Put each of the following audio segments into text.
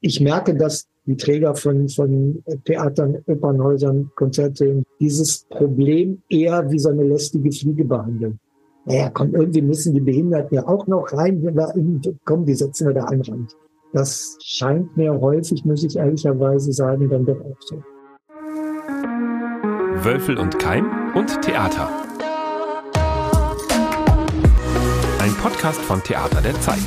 ich merke, dass die Träger von, von Theatern, Opernhäusern, Konzerte dieses Problem eher wie so eine lästige Fliege behandeln. Naja, komm, irgendwie müssen die Behinderten ja auch noch rein. Komm, die setzen wir da einen Rand. Das scheint mir häufig, muss ich ehrlicherweise sagen, dann doch auch so. Wölfel und Keim und Theater. Ein Podcast von Theater der Zeit.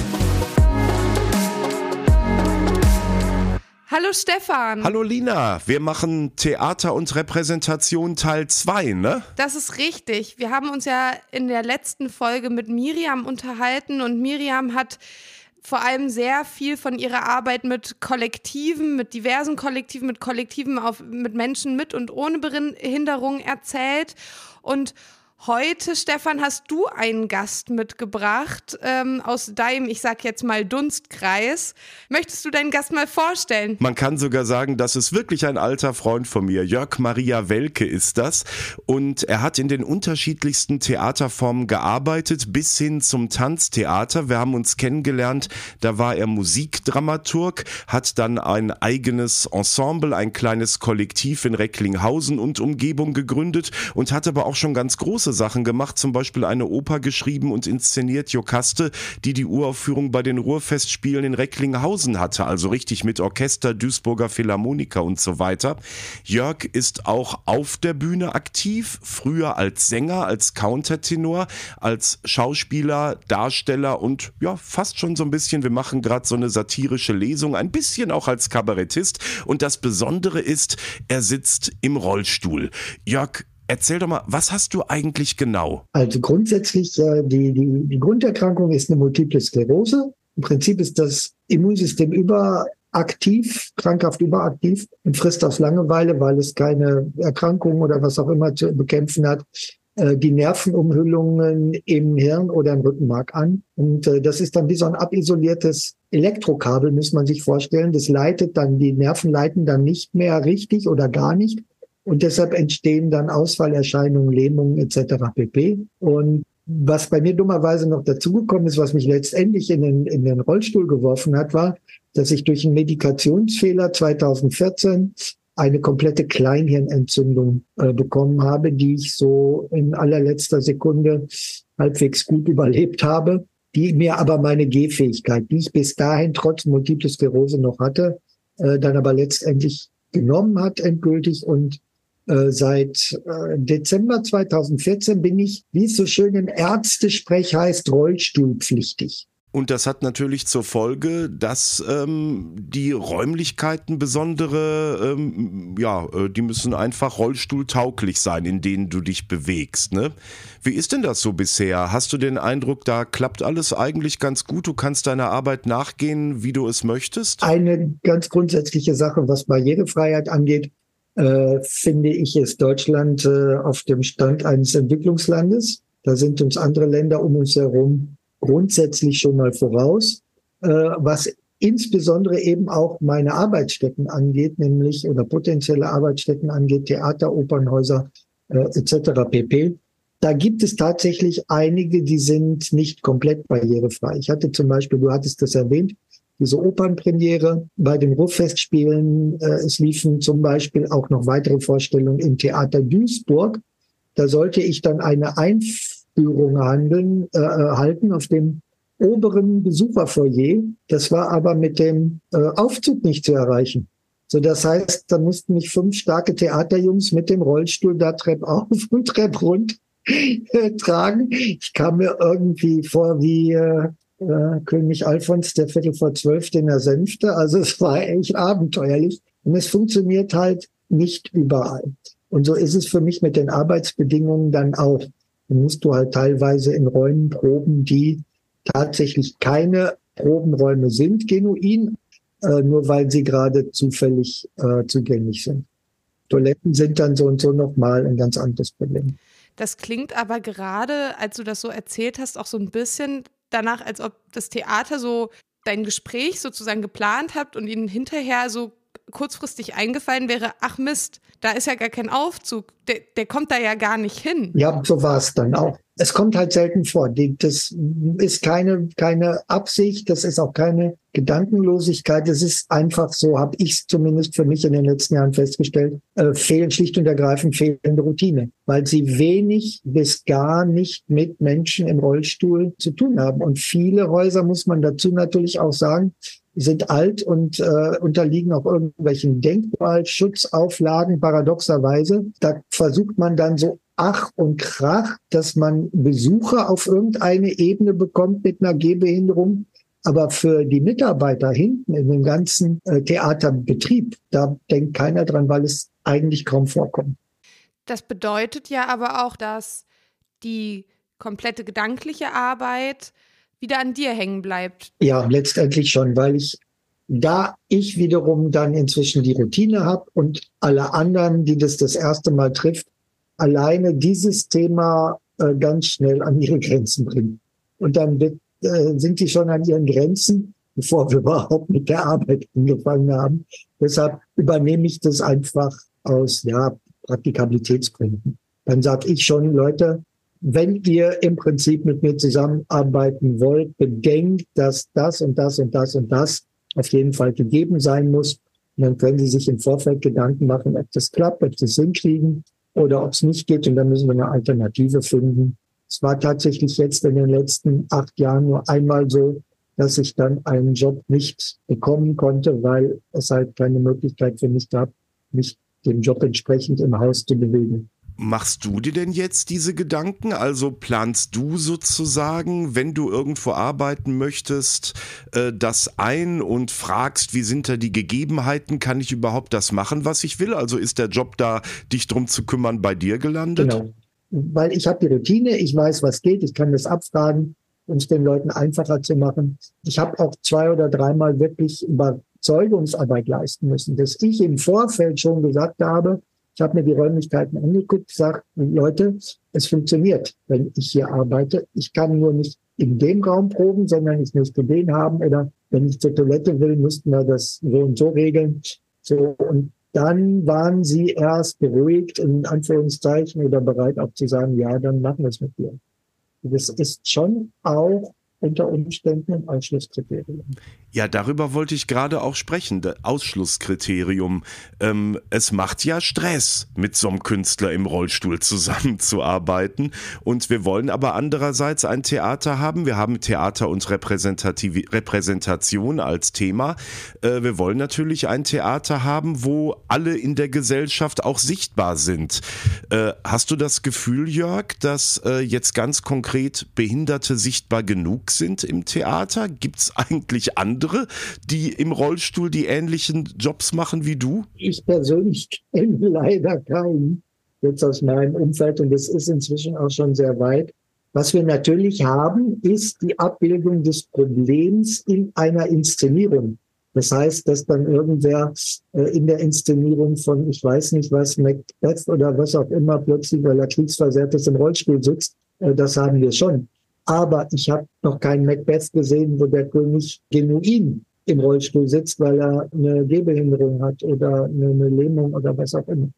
Hallo Stefan. Hallo Lina, wir machen Theater und Repräsentation Teil 2, ne? Das ist richtig. Wir haben uns ja in der letzten Folge mit Miriam unterhalten und Miriam hat vor allem sehr viel von ihrer Arbeit mit Kollektiven, mit diversen Kollektiven, mit Kollektiven auf, mit Menschen mit und ohne Behinderung erzählt. Und Heute, Stefan, hast du einen Gast mitgebracht ähm, aus deinem, ich sag jetzt mal, Dunstkreis. Möchtest du deinen Gast mal vorstellen? Man kann sogar sagen, das ist wirklich ein alter Freund von mir. Jörg Maria Welke ist das. Und er hat in den unterschiedlichsten Theaterformen gearbeitet, bis hin zum Tanztheater. Wir haben uns kennengelernt, da war er Musikdramaturg, hat dann ein eigenes Ensemble, ein kleines Kollektiv in Recklinghausen und Umgebung gegründet und hat aber auch schon ganz große Sachen gemacht, zum Beispiel eine Oper geschrieben und inszeniert Jokaste, die die Uraufführung bei den Ruhrfestspielen in Recklinghausen hatte, also richtig mit Orchester, Duisburger Philharmoniker und so weiter. Jörg ist auch auf der Bühne aktiv, früher als Sänger, als Countertenor, als Schauspieler, Darsteller und ja, fast schon so ein bisschen, wir machen gerade so eine satirische Lesung, ein bisschen auch als Kabarettist und das Besondere ist, er sitzt im Rollstuhl. Jörg, Erzähl doch mal, was hast du eigentlich genau? Also grundsätzlich, äh, die, die, die Grunderkrankung ist eine Multiple Sklerose. Im Prinzip ist das Immunsystem überaktiv, krankhaft überaktiv und frisst auf Langeweile, weil es keine Erkrankung oder was auch immer zu bekämpfen hat, äh, die Nervenumhüllungen im Hirn oder im Rückenmark an. Und äh, das ist dann wie so ein abisoliertes Elektrokabel, muss man sich vorstellen. Das leitet dann, die Nerven leiten dann nicht mehr richtig oder gar nicht und deshalb entstehen dann Ausfallerscheinungen, Lähmungen etc. pp. Und was bei mir dummerweise noch dazugekommen ist, was mich letztendlich in den, in den Rollstuhl geworfen hat, war, dass ich durch einen Medikationsfehler 2014 eine komplette Kleinhirnentzündung äh, bekommen habe, die ich so in allerletzter Sekunde halbwegs gut überlebt habe, die mir aber meine Gehfähigkeit, die ich bis dahin trotz Multiple Sklerose noch hatte, äh, dann aber letztendlich genommen hat endgültig und äh, seit äh, Dezember 2014 bin ich, wie es so schön im Ärztesprech heißt, rollstuhlpflichtig. Und das hat natürlich zur Folge, dass ähm, die Räumlichkeiten besondere, ähm, ja, äh, die müssen einfach rollstuhltauglich sein, in denen du dich bewegst. Ne? Wie ist denn das so bisher? Hast du den Eindruck, da klappt alles eigentlich ganz gut? Du kannst deiner Arbeit nachgehen, wie du es möchtest? Eine ganz grundsätzliche Sache, was Barrierefreiheit angeht, äh, finde ich, ist Deutschland äh, auf dem Stand eines Entwicklungslandes. Da sind uns andere Länder um uns herum grundsätzlich schon mal voraus, äh, was insbesondere eben auch meine Arbeitsstätten angeht, nämlich oder potenzielle Arbeitsstätten angeht, Theater, Opernhäuser äh, etc. pp. Da gibt es tatsächlich einige, die sind nicht komplett barrierefrei. Ich hatte zum Beispiel, du hattest das erwähnt, diese Opernpremiere bei den Ruhrfestspielen. Äh, es liefen zum Beispiel auch noch weitere Vorstellungen im Theater Duisburg. Da sollte ich dann eine Einführung handeln, äh, äh, halten auf dem oberen Besucherfoyer. Das war aber mit dem äh, Aufzug nicht zu erreichen. So, das heißt, da mussten mich fünf starke Theaterjungs mit dem Rollstuhl da Trepp auf und Trepp rund tragen. Ich kam mir irgendwie vor wie äh, äh, König Alfons der Viertel vor zwölf den er sänfte. Also es war echt abenteuerlich. Und es funktioniert halt nicht überall. Und so ist es für mich mit den Arbeitsbedingungen dann auch. Dann musst du halt teilweise in Räumen proben, die tatsächlich keine Probenräume sind, genuin, äh, nur weil sie gerade zufällig äh, zugänglich sind. Toiletten sind dann so und so nochmal ein ganz anderes Problem. Das klingt aber gerade, als du das so erzählt hast, auch so ein bisschen danach, als ob das Theater so dein Gespräch sozusagen geplant habt und ihn hinterher so kurzfristig eingefallen wäre, ach Mist, da ist ja gar kein Aufzug, der, der kommt da ja gar nicht hin. Ja, so war es dann auch. Es kommt halt selten vor. Das ist keine, keine Absicht, das ist auch keine Gedankenlosigkeit. Es ist einfach so, habe ich es zumindest für mich in den letzten Jahren festgestellt, äh, fehlen schlicht und ergreifend fehlende Routine, weil sie wenig bis gar nicht mit Menschen im Rollstuhl zu tun haben. Und viele Häuser, muss man dazu natürlich auch sagen, sind alt und äh, unterliegen auch irgendwelchen Denkmalschutzauflagen, paradoxerweise. Da versucht man dann so Ach und Krach, dass man Besucher auf irgendeine Ebene bekommt mit einer Gehbehinderung. Aber für die Mitarbeiter hinten in dem ganzen äh, Theaterbetrieb, da denkt keiner dran, weil es eigentlich kaum vorkommt. Das bedeutet ja aber auch, dass die komplette gedankliche Arbeit wieder an dir hängen bleibt. Ja, letztendlich schon, weil ich da ich wiederum dann inzwischen die Routine habe und alle anderen, die das das erste Mal trifft, alleine dieses Thema äh, ganz schnell an ihre Grenzen bringen. Und dann wird, äh, sind die schon an ihren Grenzen, bevor wir überhaupt mit der Arbeit angefangen haben. Deshalb übernehme ich das einfach aus ja, Praktikabilitätsgründen. Dann sage ich schon, Leute, wenn ihr im Prinzip mit mir zusammenarbeiten wollt, bedenkt, dass das und das und das und das auf jeden Fall gegeben sein muss. Und dann können Sie sich im Vorfeld Gedanken machen, ob das klappt, ob Sie es hinkriegen oder ob es nicht geht. Und dann müssen wir eine Alternative finden. Es war tatsächlich jetzt in den letzten acht Jahren nur einmal so, dass ich dann einen Job nicht bekommen konnte, weil es halt keine Möglichkeit für mich gab, mich dem Job entsprechend im Haus zu bewegen. Machst du dir denn jetzt diese Gedanken? Also planst du sozusagen, wenn du irgendwo arbeiten möchtest, äh, das ein und fragst, wie sind da die Gegebenheiten? Kann ich überhaupt das machen, was ich will? Also ist der Job da, dich drum zu kümmern, bei dir gelandet? Genau. Weil ich habe die Routine, ich weiß, was geht, ich kann das abfragen, um es den Leuten einfacher zu machen. Ich habe auch zwei oder dreimal wirklich Überzeugungsarbeit leisten müssen, dass ich im Vorfeld schon gesagt habe, ich habe mir die Räumlichkeiten angeguckt, gesagt, Leute, es funktioniert, wenn ich hier arbeite. Ich kann nur nicht in dem Raum proben, sondern ich müsste den haben oder wenn ich zur Toilette will, müssten wir das so und so regeln. So und dann waren sie erst beruhigt, in Anführungszeichen, oder bereit auch zu sagen, ja, dann machen wir es mit dir. Das ist schon auch unter Umständen ein Ausschlusskriterium. Ja, darüber wollte ich gerade auch sprechen, das Ausschlusskriterium. Ähm, es macht ja Stress, mit so einem Künstler im Rollstuhl zusammenzuarbeiten. Und wir wollen aber andererseits ein Theater haben. Wir haben Theater und Repräsentativ Repräsentation als Thema. Äh, wir wollen natürlich ein Theater haben, wo alle in der Gesellschaft auch sichtbar sind. Äh, hast du das Gefühl, Jörg, dass äh, jetzt ganz konkret Behinderte sichtbar genug sind im Theater? Gibt es eigentlich andere, die im Rollstuhl die ähnlichen Jobs machen wie du? Ich persönlich kenne leider keinen jetzt aus meinem Umfeld und es ist inzwischen auch schon sehr weit. Was wir natürlich haben, ist die Abbildung des Problems in einer Inszenierung. Das heißt, dass dann irgendwer äh, in der Inszenierung von, ich weiß nicht was, Macbeth oder was auch immer, plötzlich, weil er kriegsversehrt ist, im Rollstuhl sitzt. Äh, das haben wir schon. Aber ich habe noch keinen Macbeth gesehen, wo der König genuin im Rollstuhl sitzt, weil er eine Gehbehinderung hat oder eine Lähmung oder was auch immer.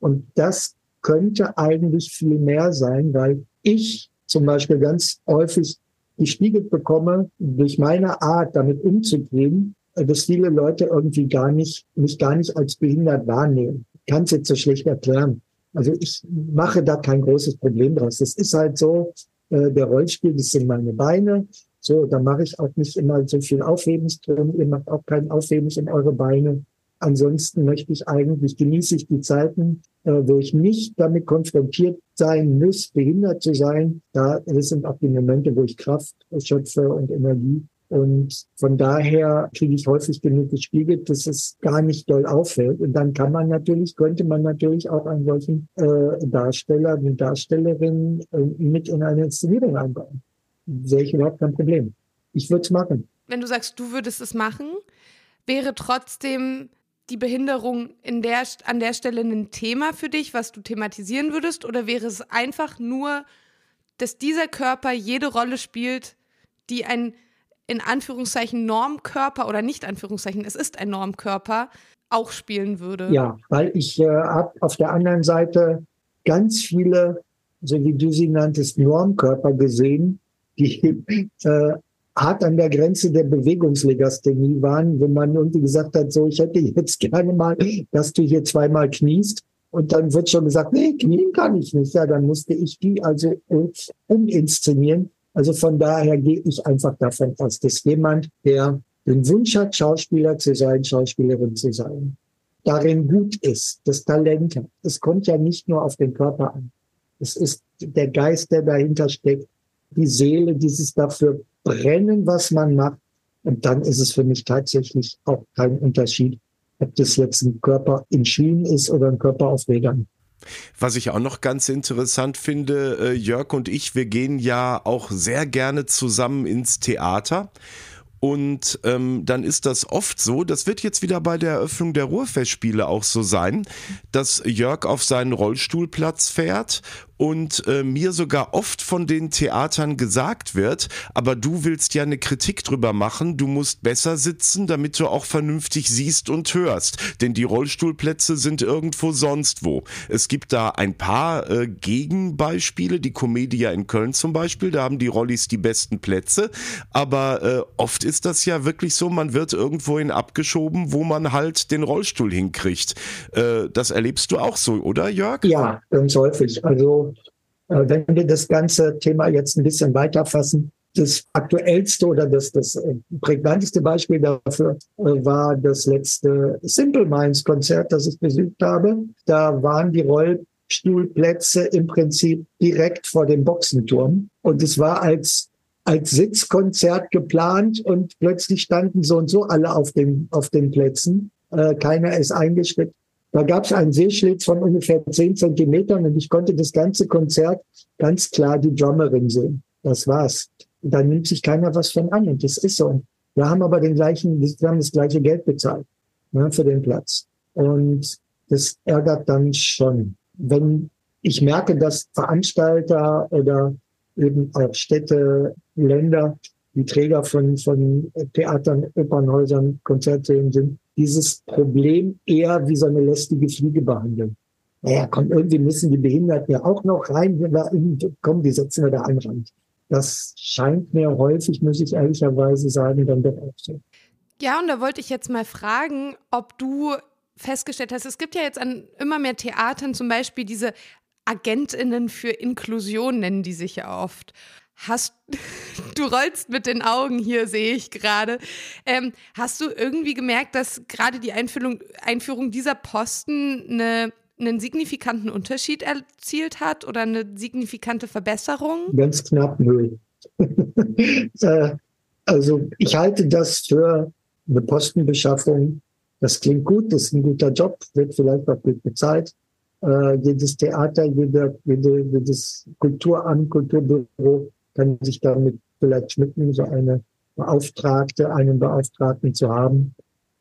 Und das könnte eigentlich viel mehr sein, weil ich zum Beispiel ganz häufig gespiegelt bekomme, durch meine Art damit umzugehen, dass viele Leute irgendwie gar nicht, mich gar nicht als behindert wahrnehmen. Ich kann es jetzt so schlecht erklären. Also ich mache da kein großes Problem draus. Es ist halt so, äh, der Rollstuhl, das sind meine Beine. So, da mache ich auch nicht immer so viel Aufhebens drin. Ihr macht auch kein Aufhebens in eure Beine. Ansonsten möchte ich eigentlich, genieße ich die Zeiten, äh, wo ich nicht damit konfrontiert sein muss, behindert zu sein. Da, das sind auch die Momente, wo ich Kraft schöpfe und Energie. Und von daher kriege ich häufig genug gespiegelt, dass es gar nicht doll auffällt. Und dann kann man natürlich, könnte man natürlich auch einen solchen äh, Darsteller, eine Darstellerin äh, mit in eine Inszenierung einbauen. Sehe ich überhaupt kein Problem. Ich würde es machen. Wenn du sagst, du würdest es machen, wäre trotzdem die Behinderung in der, an der Stelle ein Thema für dich, was du thematisieren würdest? Oder wäre es einfach nur, dass dieser Körper jede Rolle spielt, die ein in Anführungszeichen Normkörper oder nicht Anführungszeichen, es ist ein Normkörper, auch spielen würde. Ja, weil ich äh, habe auf der anderen Seite ganz viele, so wie du sie nanntest, Normkörper gesehen, die äh, hart an der Grenze der Bewegungslegasthenie waren, wenn man irgendwie gesagt hat, so, ich hätte jetzt gerne mal, dass du hier zweimal kniest. Und dann wird schon gesagt, nee, knien kann ich nicht. Ja, dann musste ich die also uminszenieren. Also von daher gehe ich einfach davon aus, dass jemand, der den Wunsch hat, Schauspieler zu sein, Schauspielerin zu sein, darin gut ist, das Talent hat. Es kommt ja nicht nur auf den Körper an. Es ist der Geist, der dahinter steckt, die Seele, dieses dafür brennen, was man macht. Und dann ist es für mich tatsächlich auch kein Unterschied, ob das jetzt ein Körper in Schienen ist oder ein Körper auf Rädern. Was ich auch noch ganz interessant finde, äh, Jörg und ich, wir gehen ja auch sehr gerne zusammen ins Theater. Und ähm, dann ist das oft so, das wird jetzt wieder bei der Eröffnung der Ruhrfestspiele auch so sein, dass Jörg auf seinen Rollstuhlplatz fährt und äh, mir sogar oft von den Theatern gesagt wird, aber du willst ja eine Kritik drüber machen, du musst besser sitzen, damit du auch vernünftig siehst und hörst, denn die Rollstuhlplätze sind irgendwo sonst wo. Es gibt da ein paar äh, Gegenbeispiele, die Comedia in Köln zum Beispiel, da haben die Rollis die besten Plätze, aber äh, oft ist das ja wirklich so, man wird irgendwohin abgeschoben, wo man halt den Rollstuhl hinkriegt. Äh, das erlebst du auch so, oder Jörg? Ja, ganz häufig. Also wenn wir das ganze Thema jetzt ein bisschen weiterfassen, das aktuellste oder das, das äh, prägnanteste Beispiel dafür äh, war das letzte Simple Minds Konzert, das ich besucht habe. Da waren die Rollstuhlplätze im Prinzip direkt vor dem Boxenturm. Und es war als, als Sitzkonzert geplant und plötzlich standen so und so alle auf den, auf den Plätzen. keiner ist eingeschritten. Da gab es einen Sehschlitz von ungefähr zehn Zentimetern und ich konnte das ganze Konzert ganz klar die Drummerin sehen. Das war's. da nimmt sich keiner was von an und das ist so. Wir haben aber den gleichen, wir haben das gleiche Geld bezahlt ne, für den Platz. Und das ärgert dann schon. Wenn ich merke, dass Veranstalter oder eben auch Städte, Länder, die Träger von, von Theatern, Opernhäusern, Konzertsälen sind, dieses Problem eher wie so eine lästige Fliege behandeln. Naja, komm, irgendwie müssen die Behinderten ja auch noch rein. Komm, die setzen wir da einen Rand. Das scheint mir häufig, muss ich ehrlicherweise sagen, dann doch auch so. Ja, und da wollte ich jetzt mal fragen, ob du festgestellt hast, es gibt ja jetzt an immer mehr Theatern zum Beispiel diese AgentInnen für Inklusion, nennen die sich ja oft. Hast du rollst mit den Augen hier, sehe ich gerade. Ähm, hast du irgendwie gemerkt, dass gerade die Einführung, Einführung dieser Posten eine, einen signifikanten Unterschied erzielt hat oder eine signifikante Verbesserung? Ganz knapp null. Äh, also ich halte das für eine Postenbeschaffung. Das klingt gut, das ist ein guter Job, wird vielleicht auch gut bezahlt. Äh, jedes Theater, jeder, jede, jedes Kulturamt, Kulturbüro kann sich damit vielleicht schmücken, so eine Beauftragte, einen Beauftragten zu haben.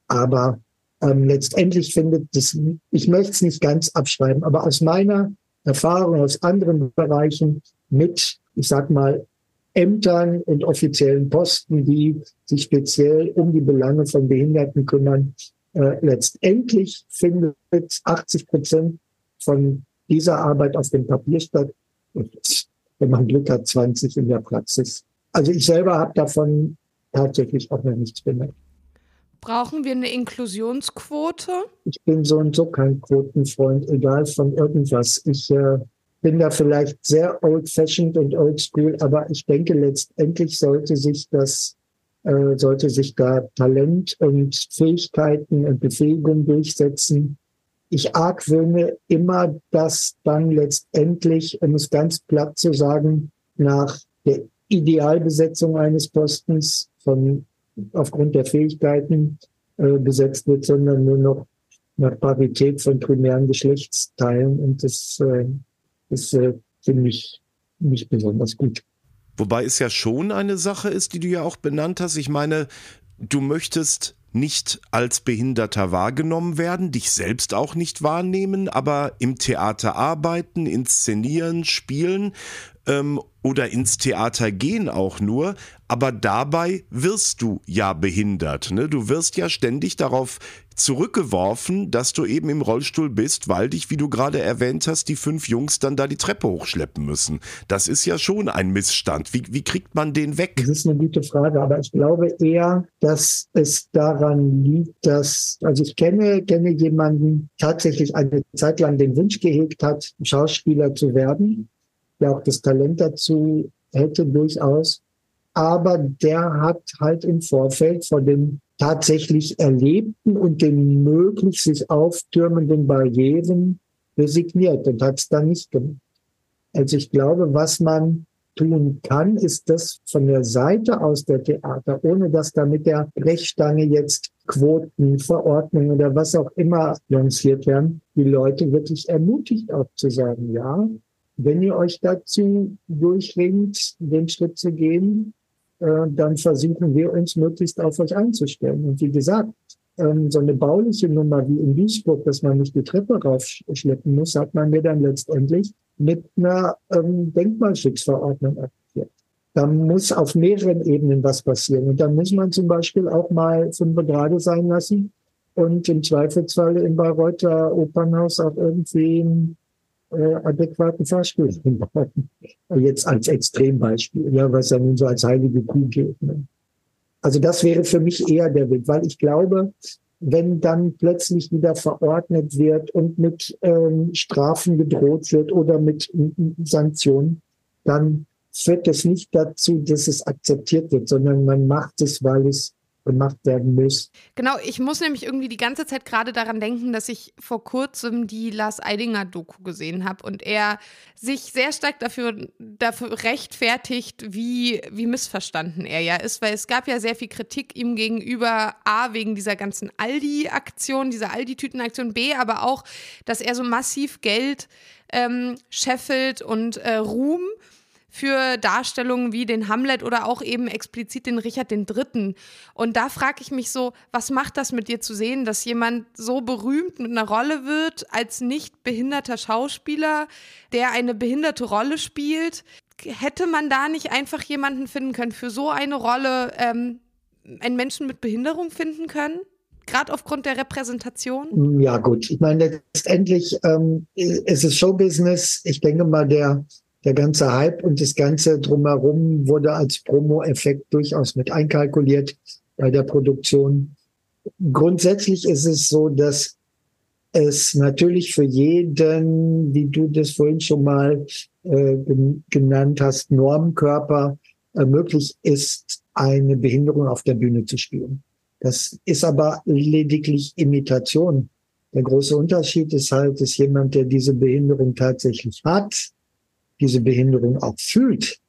Aber ähm, letztendlich findet das, ich möchte es nicht ganz abschreiben, aber aus meiner Erfahrung aus anderen Bereichen mit, ich sag mal, Ämtern und offiziellen Posten, die sich speziell um die Belange von Behinderten kümmern, äh, letztendlich findet 80 Prozent von dieser Arbeit auf dem Papier statt. Und wenn man Glück hat, 20 in der Praxis. Also ich selber habe davon tatsächlich auch noch nichts bemerkt. Brauchen wir eine Inklusionsquote? Ich bin so und so kein Quotenfreund, egal von irgendwas. Ich äh, bin da vielleicht sehr old-fashioned und oldschool, aber ich denke, letztendlich sollte sich das, äh, sollte sich da Talent und Fähigkeiten und Befähigung durchsetzen, ich argwöhne immer, dass dann letztendlich, um es ganz platt zu sagen, nach der Idealbesetzung eines Postens von aufgrund der Fähigkeiten äh, besetzt wird, sondern nur noch nach Parität von primären Geschlechtsteilen. Und das, äh, das äh, finde ich nicht besonders gut. Wobei es ja schon eine Sache ist, die du ja auch benannt hast. Ich meine, du möchtest nicht als Behinderter wahrgenommen werden, dich selbst auch nicht wahrnehmen, aber im Theater arbeiten, inszenieren, spielen ähm, oder ins Theater gehen auch nur, aber dabei wirst du ja behindert. Ne? Du wirst ja ständig darauf zurückgeworfen, dass du eben im Rollstuhl bist, weil dich, wie du gerade erwähnt hast, die fünf Jungs dann da die Treppe hochschleppen müssen. Das ist ja schon ein Missstand. Wie, wie kriegt man den weg? Das ist eine gute Frage, aber ich glaube eher, dass es daran liegt, dass, also ich kenne, kenne jemanden, tatsächlich eine Zeit lang den Wunsch gehegt hat, Schauspieler zu werden, der auch das Talent dazu hätte durchaus. Aber der hat halt im Vorfeld von dem tatsächlich Erlebten und den möglich sich auftürmenden Barrieren resigniert und hat es dann nicht gemacht. Also ich glaube, was man tun kann, ist das von der Seite aus der Theater, ohne dass da mit der Brechstange jetzt Quoten, Verordnungen oder was auch immer lanciert werden, die Leute wirklich ermutigt auch zu sagen, ja, wenn ihr euch dazu durchringt, den Schritt zu gehen, dann versuchen wir uns möglichst auf euch einzustellen. Und wie gesagt, ähm, so eine bauliche Nummer wie in Duisburg, dass man nicht die Treppe raufschleppen muss, hat man mir dann letztendlich mit einer ähm, Denkmalschutzverordnung aktiviert. Da muss auf mehreren Ebenen was passieren. Und dann muss man zum Beispiel auch mal fünf Grade sein lassen und im Zweifelsfall im Bayreuther Opernhaus auch irgendwie äh, adäquaten Fahrstuhl hinbauen. Jetzt als Extrembeispiel, ja, was ja nun so als heilige Kuh gilt. Ne? Also das wäre für mich eher der Weg, weil ich glaube, wenn dann plötzlich wieder verordnet wird und mit ähm, Strafen gedroht wird oder mit Sanktionen, dann führt das nicht dazu, dass es akzeptiert wird, sondern man macht es, weil es gemacht werden muss. Genau, ich muss nämlich irgendwie die ganze Zeit gerade daran denken, dass ich vor kurzem die Lars Eidinger Doku gesehen habe und er sich sehr stark dafür, dafür rechtfertigt, wie, wie missverstanden er ja ist, weil es gab ja sehr viel Kritik ihm gegenüber, A, wegen dieser ganzen Aldi-Aktion, dieser Aldi-Tüten-Aktion, B, aber auch, dass er so massiv Geld ähm, scheffelt und äh, Ruhm für Darstellungen wie den Hamlet oder auch eben explizit den Richard III. Und da frage ich mich so, was macht das mit dir zu sehen, dass jemand so berühmt mit einer Rolle wird als nicht behinderter Schauspieler, der eine behinderte Rolle spielt? Hätte man da nicht einfach jemanden finden können für so eine Rolle, ähm, einen Menschen mit Behinderung finden können? Gerade aufgrund der Repräsentation? Ja, gut. Ich meine, letztendlich ähm, ist es Showbusiness. Ich denke mal, der der ganze Hype und das Ganze drumherum wurde als Promo-Effekt durchaus mit einkalkuliert bei der Produktion. Grundsätzlich ist es so, dass es natürlich für jeden, wie du das vorhin schon mal äh, genannt hast, Normkörper äh, möglich ist, eine Behinderung auf der Bühne zu spielen. Das ist aber lediglich Imitation. Der große Unterschied ist halt, dass jemand, der diese Behinderung tatsächlich hat, diese Behinderung auch fühlt.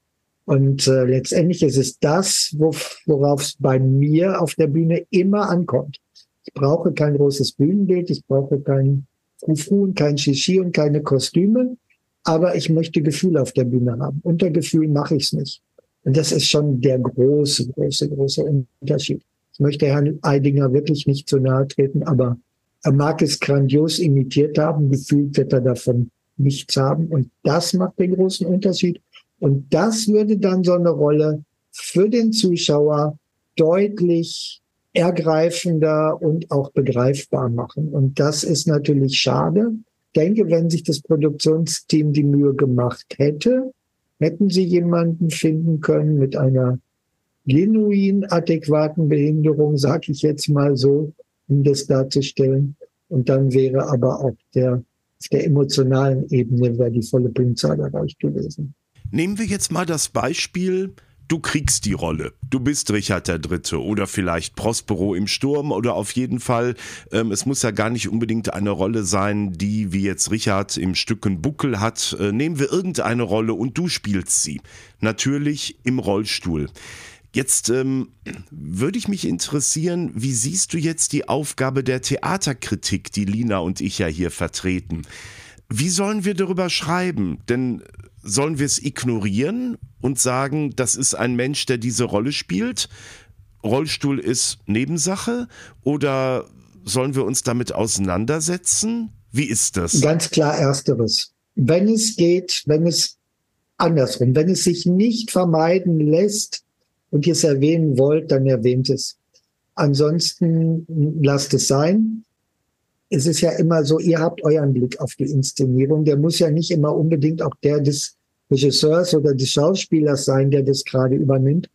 Und äh, letztendlich ist es das, wo, worauf es bei mir auf der Bühne immer ankommt. Ich brauche kein großes Bühnenbild, ich brauche kein Fufu und kein Shishi und keine Kostüme, aber ich möchte Gefühl auf der Bühne haben. Unter Gefühl mache ich es nicht. Und das ist schon der große, große, große Unterschied. Ich möchte Herrn Eidinger wirklich nicht zu nahe treten, aber er mag es grandios imitiert haben, gefühlt wird er davon nichts haben. Und das macht den großen Unterschied. Und das würde dann so eine Rolle für den Zuschauer deutlich ergreifender und auch begreifbar machen. Und das ist natürlich schade. Ich denke, wenn sich das Produktionsteam die Mühe gemacht hätte, hätten sie jemanden finden können mit einer genuin adäquaten Behinderung, sage ich jetzt mal so, um das darzustellen. Und dann wäre aber auch der auf der emotionalen Ebene wäre die volle Punktzahl erreicht gewesen. Nehmen wir jetzt mal das Beispiel, du kriegst die Rolle. Du bist Richard Dritte oder vielleicht Prospero im Sturm oder auf jeden Fall, ähm, es muss ja gar nicht unbedingt eine Rolle sein, die wie jetzt Richard im Stücken Buckel hat. Äh, nehmen wir irgendeine Rolle und du spielst sie. Natürlich im Rollstuhl. Jetzt ähm, würde ich mich interessieren, wie siehst du jetzt die Aufgabe der Theaterkritik, die Lina und ich ja hier vertreten? Wie sollen wir darüber schreiben? Denn sollen wir es ignorieren und sagen, das ist ein Mensch, der diese Rolle spielt? Rollstuhl ist Nebensache? Oder sollen wir uns damit auseinandersetzen? Wie ist das? Ganz klar ersteres. Wenn es geht, wenn es andersrum, wenn es sich nicht vermeiden lässt, und ihr es erwähnen wollt, dann erwähnt es. ansonsten lasst es sein. Es ist ja immer so, ihr habt euren Blick auf die Inszenierung. Der muss ja nicht immer unbedingt auch der des Regisseurs oder des Schauspielers sein, der das gerade übernimmt.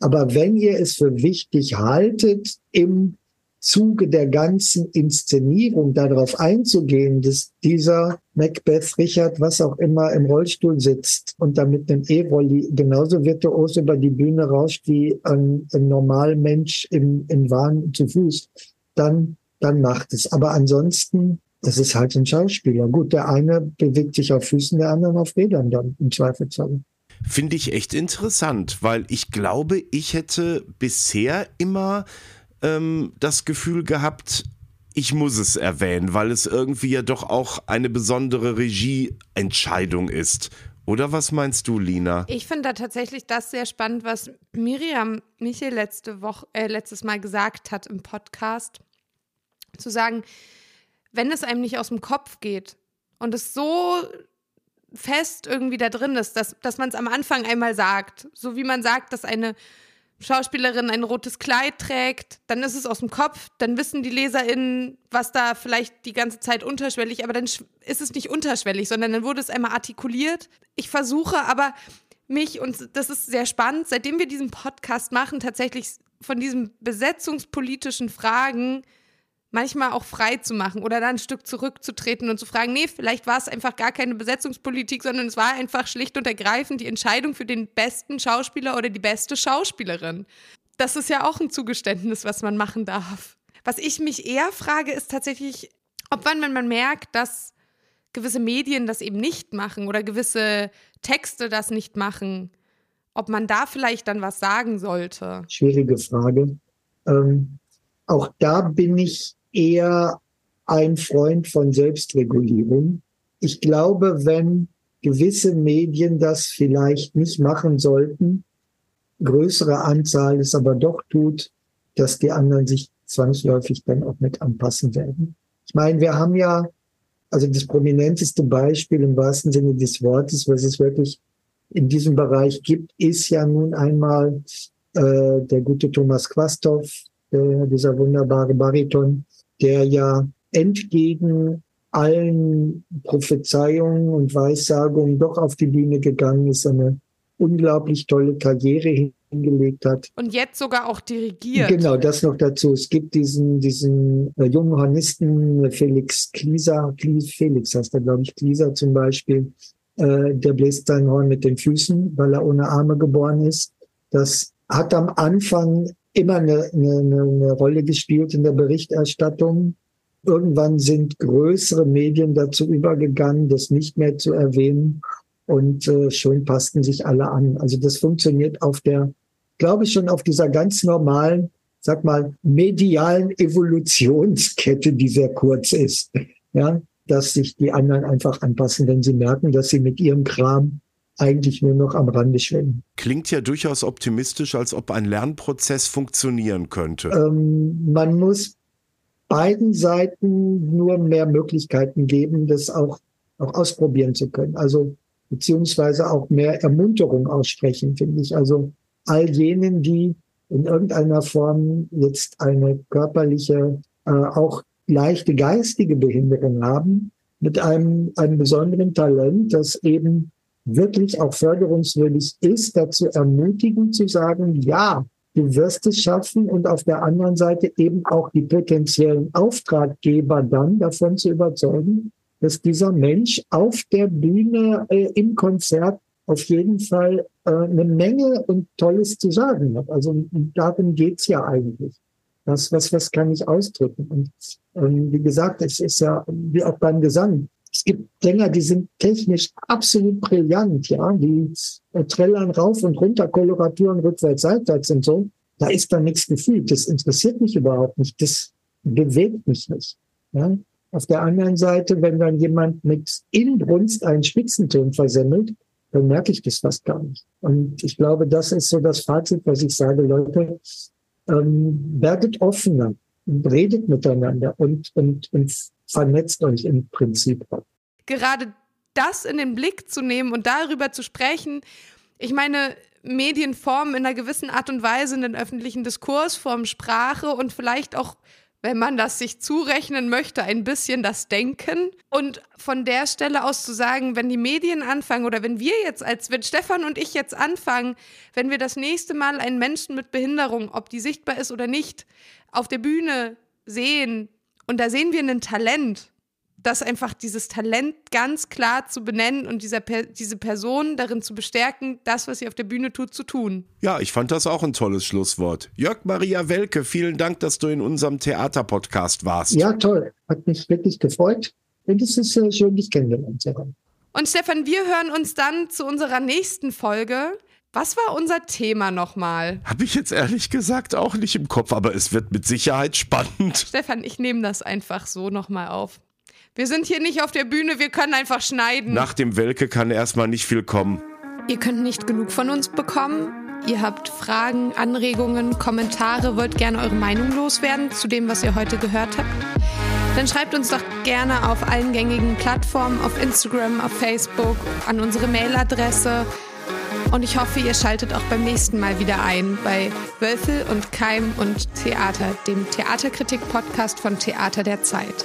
Aber wenn ihr es für wichtig haltet, im Zuge der ganzen Inszenierung darauf einzugehen, dass dieser Macbeth Richard, was auch immer, im Rollstuhl sitzt und damit einem E-Rolli genauso virtuos über die Bühne rauscht wie ein, ein normaler Mensch im, im Wahn zu Fuß, dann, dann macht es. Aber ansonsten, das ist halt ein Schauspieler. Gut, der eine bewegt sich auf Füßen, der andere auf Rädern dann im Zweifelsfall. Finde ich echt interessant, weil ich glaube, ich hätte bisher immer ähm, das Gefühl gehabt, ich muss es erwähnen, weil es irgendwie ja doch auch eine besondere Regieentscheidung ist. Oder was meinst du, Lina? Ich finde da tatsächlich das sehr spannend, was Miriam Michel letzte Woche, äh, letztes Mal gesagt hat im Podcast. Zu sagen, wenn es einem nicht aus dem Kopf geht und es so fest irgendwie da drin ist, dass, dass man es am Anfang einmal sagt, so wie man sagt, dass eine Schauspielerin ein rotes Kleid trägt, dann ist es aus dem Kopf, dann wissen die LeserInnen, was da vielleicht die ganze Zeit unterschwellig, aber dann ist es nicht unterschwellig, sondern dann wurde es einmal artikuliert. Ich versuche aber mich, und das ist sehr spannend, seitdem wir diesen Podcast machen, tatsächlich von diesen besetzungspolitischen Fragen manchmal auch frei zu machen oder dann ein Stück zurückzutreten und zu fragen, nee, vielleicht war es einfach gar keine Besetzungspolitik, sondern es war einfach schlicht und ergreifend die Entscheidung für den besten Schauspieler oder die beste Schauspielerin. Das ist ja auch ein Zugeständnis, was man machen darf. Was ich mich eher frage, ist tatsächlich, ob wann wenn man merkt, dass gewisse Medien das eben nicht machen oder gewisse Texte das nicht machen, ob man da vielleicht dann was sagen sollte. Schwierige Frage. Ähm, auch da bin ich eher ein Freund von Selbstregulierung. Ich glaube, wenn gewisse Medien das vielleicht nicht machen sollten, größere Anzahl es aber doch tut, dass die anderen sich zwangsläufig dann auch mit anpassen werden. Ich meine, wir haben ja, also das prominenteste Beispiel im wahrsten Sinne des Wortes, was es wirklich in diesem Bereich gibt, ist ja nun einmal äh, der gute Thomas Quastow, äh, dieser wunderbare Bariton, der ja entgegen allen Prophezeiungen und Weissagungen doch auf die Bühne gegangen ist, eine unglaublich tolle Karriere hingelegt hat. Und jetzt sogar auch dirigiert. Genau, das noch dazu. Es gibt diesen, diesen äh, jungen Hornisten Felix Klieser, Felix heißt er, glaube ich, Klieser zum Beispiel, äh, der bläst sein Horn mit den Füßen, weil er ohne Arme geboren ist. Das hat am Anfang immer eine, eine, eine Rolle gespielt in der Berichterstattung. Irgendwann sind größere Medien dazu übergegangen, das nicht mehr zu erwähnen. Und äh, schon passten sich alle an. Also das funktioniert auf der, glaube ich, schon auf dieser ganz normalen, sag mal, medialen Evolutionskette, die sehr kurz ist. Ja, dass sich die anderen einfach anpassen, wenn sie merken, dass sie mit ihrem Kram eigentlich nur noch am Rande schwimmen. Klingt ja durchaus optimistisch, als ob ein Lernprozess funktionieren könnte. Ähm, man muss beiden Seiten nur mehr Möglichkeiten geben, das auch, auch ausprobieren zu können. Also beziehungsweise auch mehr Ermunterung aussprechen, finde ich. Also all jenen, die in irgendeiner Form jetzt eine körperliche, äh, auch leichte geistige Behinderung haben, mit einem, einem besonderen Talent, das eben wirklich auch förderungswürdig ist, dazu ermutigen zu sagen, ja, du wirst es schaffen und auf der anderen Seite eben auch die potenziellen Auftraggeber dann davon zu überzeugen, dass dieser Mensch auf der Bühne äh, im Konzert auf jeden Fall äh, eine Menge und Tolles zu sagen hat. Also darum geht's ja eigentlich. Das, was, was kann ich ausdrücken? Und ähm, wie gesagt, es ist ja wie auch beim Gesang. Es gibt Sänger, die sind technisch absolut brillant, ja, die äh, trällern rauf und runter, Koloraturen rückwärts, seitwärts und so. Da ist da nichts gefühlt. Das interessiert mich überhaupt nicht. Das bewegt mich nicht. Ja. Auf der anderen Seite, wenn dann jemand mit Inbrunst einen Spitzenton versemmelt, dann merke ich das fast gar nicht. Und ich glaube, das ist so das Fazit, was ich sage, Leute, ähm, werdet offener, redet miteinander und, und, und vernetzt euch im Prinzip. Gerade das in den Blick zu nehmen und darüber zu sprechen, ich meine, Medien formen in einer gewissen Art und Weise den öffentlichen Diskurs, formen Sprache und vielleicht auch wenn man das sich zurechnen möchte, ein bisschen das Denken. Und von der Stelle aus zu sagen, wenn die Medien anfangen oder wenn wir jetzt als, wenn Stefan und ich jetzt anfangen, wenn wir das nächste Mal einen Menschen mit Behinderung, ob die sichtbar ist oder nicht, auf der Bühne sehen und da sehen wir ein Talent, das einfach dieses Talent ganz klar zu benennen und dieser, diese Person darin zu bestärken, das, was sie auf der Bühne tut, zu tun. Ja, ich fand das auch ein tolles Schlusswort. Jörg Maria Welke, vielen Dank, dass du in unserem Theaterpodcast warst. Ja, toll. Hat mich wirklich gefreut. Und es ist äh, schön, dich kennengelernt zu haben. Und Stefan, wir hören uns dann zu unserer nächsten Folge. Was war unser Thema nochmal? Habe ich jetzt ehrlich gesagt auch nicht im Kopf, aber es wird mit Sicherheit spannend. Stefan, ich nehme das einfach so nochmal auf. Wir sind hier nicht auf der Bühne, wir können einfach schneiden. Nach dem Welke kann erstmal nicht viel kommen. Ihr könnt nicht genug von uns bekommen. Ihr habt Fragen, Anregungen, Kommentare, wollt gerne eure Meinung loswerden zu dem, was ihr heute gehört habt. Dann schreibt uns doch gerne auf allen gängigen Plattformen, auf Instagram, auf Facebook, an unsere Mailadresse. Und ich hoffe, ihr schaltet auch beim nächsten Mal wieder ein bei Wölfel und Keim und Theater, dem Theaterkritik-Podcast von Theater der Zeit.